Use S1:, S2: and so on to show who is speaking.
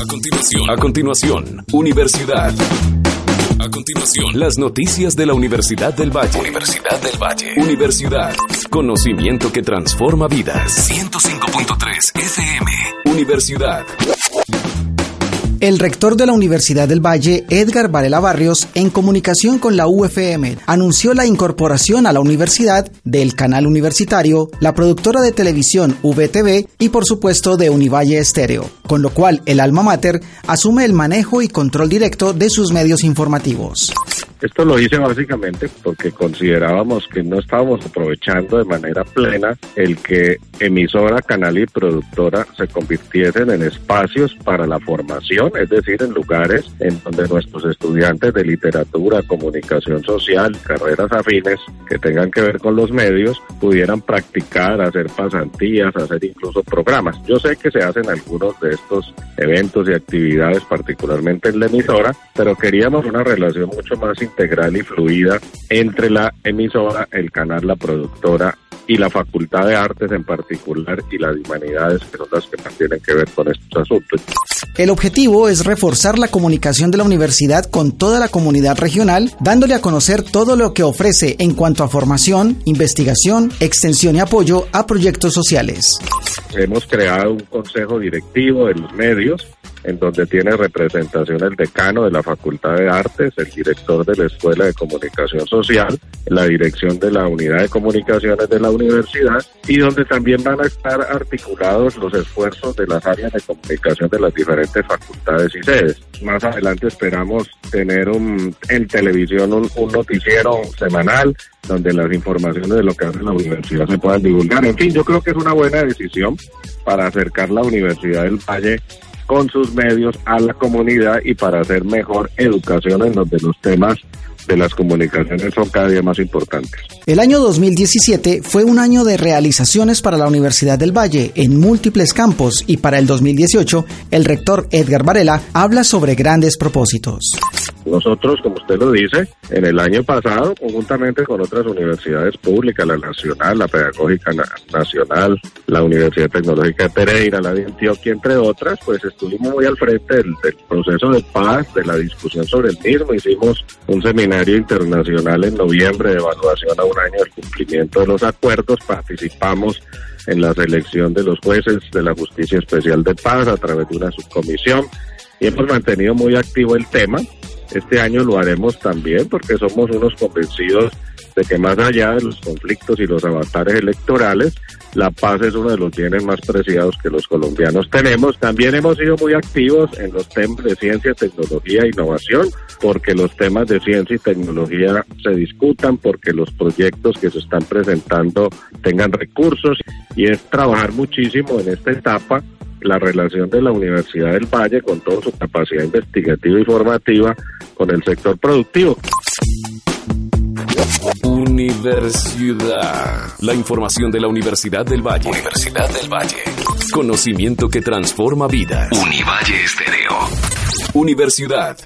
S1: A continuación, a continuación, Universidad. A continuación, las noticias de la Universidad del Valle. Universidad del Valle. Universidad. Conocimiento que transforma vidas. 105.3 FM. Universidad.
S2: El rector de la Universidad del Valle, Edgar Varela Barrios, en comunicación con la UFM, anunció la incorporación a la universidad del canal universitario, la productora de televisión VTV y por supuesto de Univalle Estéreo, con lo cual el alma mater asume el manejo y control directo de sus medios informativos.
S3: Esto lo hice básicamente porque considerábamos que no estábamos aprovechando de manera plena el que emisora, canal y productora se convirtiesen en espacios para la formación, es decir, en lugares en donde nuestros estudiantes de literatura, comunicación social, carreras afines que tengan que ver con los medios, pudieran practicar, hacer pasantías, hacer incluso programas. Yo sé que se hacen algunos de estos eventos y actividades, particularmente en la emisora, pero queríamos una relación mucho más integral y fluida entre la emisora, el canal, la productora y la Facultad de Artes en particular y las humanidades que son las que más tienen que ver con estos asuntos.
S2: El objetivo es reforzar la comunicación de la universidad con toda la comunidad regional, dándole a conocer todo lo que ofrece en cuanto a formación, investigación, extensión y apoyo a proyectos sociales.
S3: Hemos creado un consejo directivo de los medios en donde tiene representación el decano de la Facultad de Artes, el director de la Escuela de Comunicación Social, la dirección de la Unidad de Comunicaciones de la universidad y donde también van a estar articulados los esfuerzos de las áreas de comunicación de las diferentes facultades y sedes. Más adelante esperamos tener un, en televisión un, un noticiero semanal donde las informaciones de lo que hace la universidad se puedan divulgar. En fin, yo creo que es una buena decisión para acercar la Universidad del Valle con sus medios a la comunidad y para hacer mejor educación en los temas de las comunicaciones son cada día más importantes.
S2: El año 2017 fue un año de realizaciones para la Universidad del Valle en múltiples campos y para el 2018 el rector Edgar Varela habla sobre grandes propósitos.
S3: Nosotros, como usted lo dice, en el año pasado, conjuntamente con otras universidades públicas, la Nacional, la Pedagógica Nacional, la Universidad Tecnológica de Pereira, la de Antioquia, entre otras, pues estuvimos muy al frente del, del proceso de paz, de la discusión sobre el mismo. Hicimos un seminario internacional en noviembre de evaluación a un año del cumplimiento de los acuerdos. Participamos en la selección de los jueces de la Justicia Especial de Paz a través de una subcomisión y hemos mantenido muy activo el tema. Este año lo haremos también porque somos unos convencidos de que más allá de los conflictos y los avatares electorales, la paz es uno de los bienes más preciados que los colombianos tenemos. También hemos sido muy activos en los temas de ciencia, tecnología e innovación, porque los temas de ciencia y tecnología se discutan, porque los proyectos que se están presentando tengan recursos y es trabajar muchísimo en esta etapa la relación de la Universidad del Valle con toda su capacidad investigativa y formativa con el sector productivo.
S1: Universidad. La información de la Universidad del Valle. Universidad del Valle. Conocimiento que transforma vidas. Univalle Estéreo. Universidad.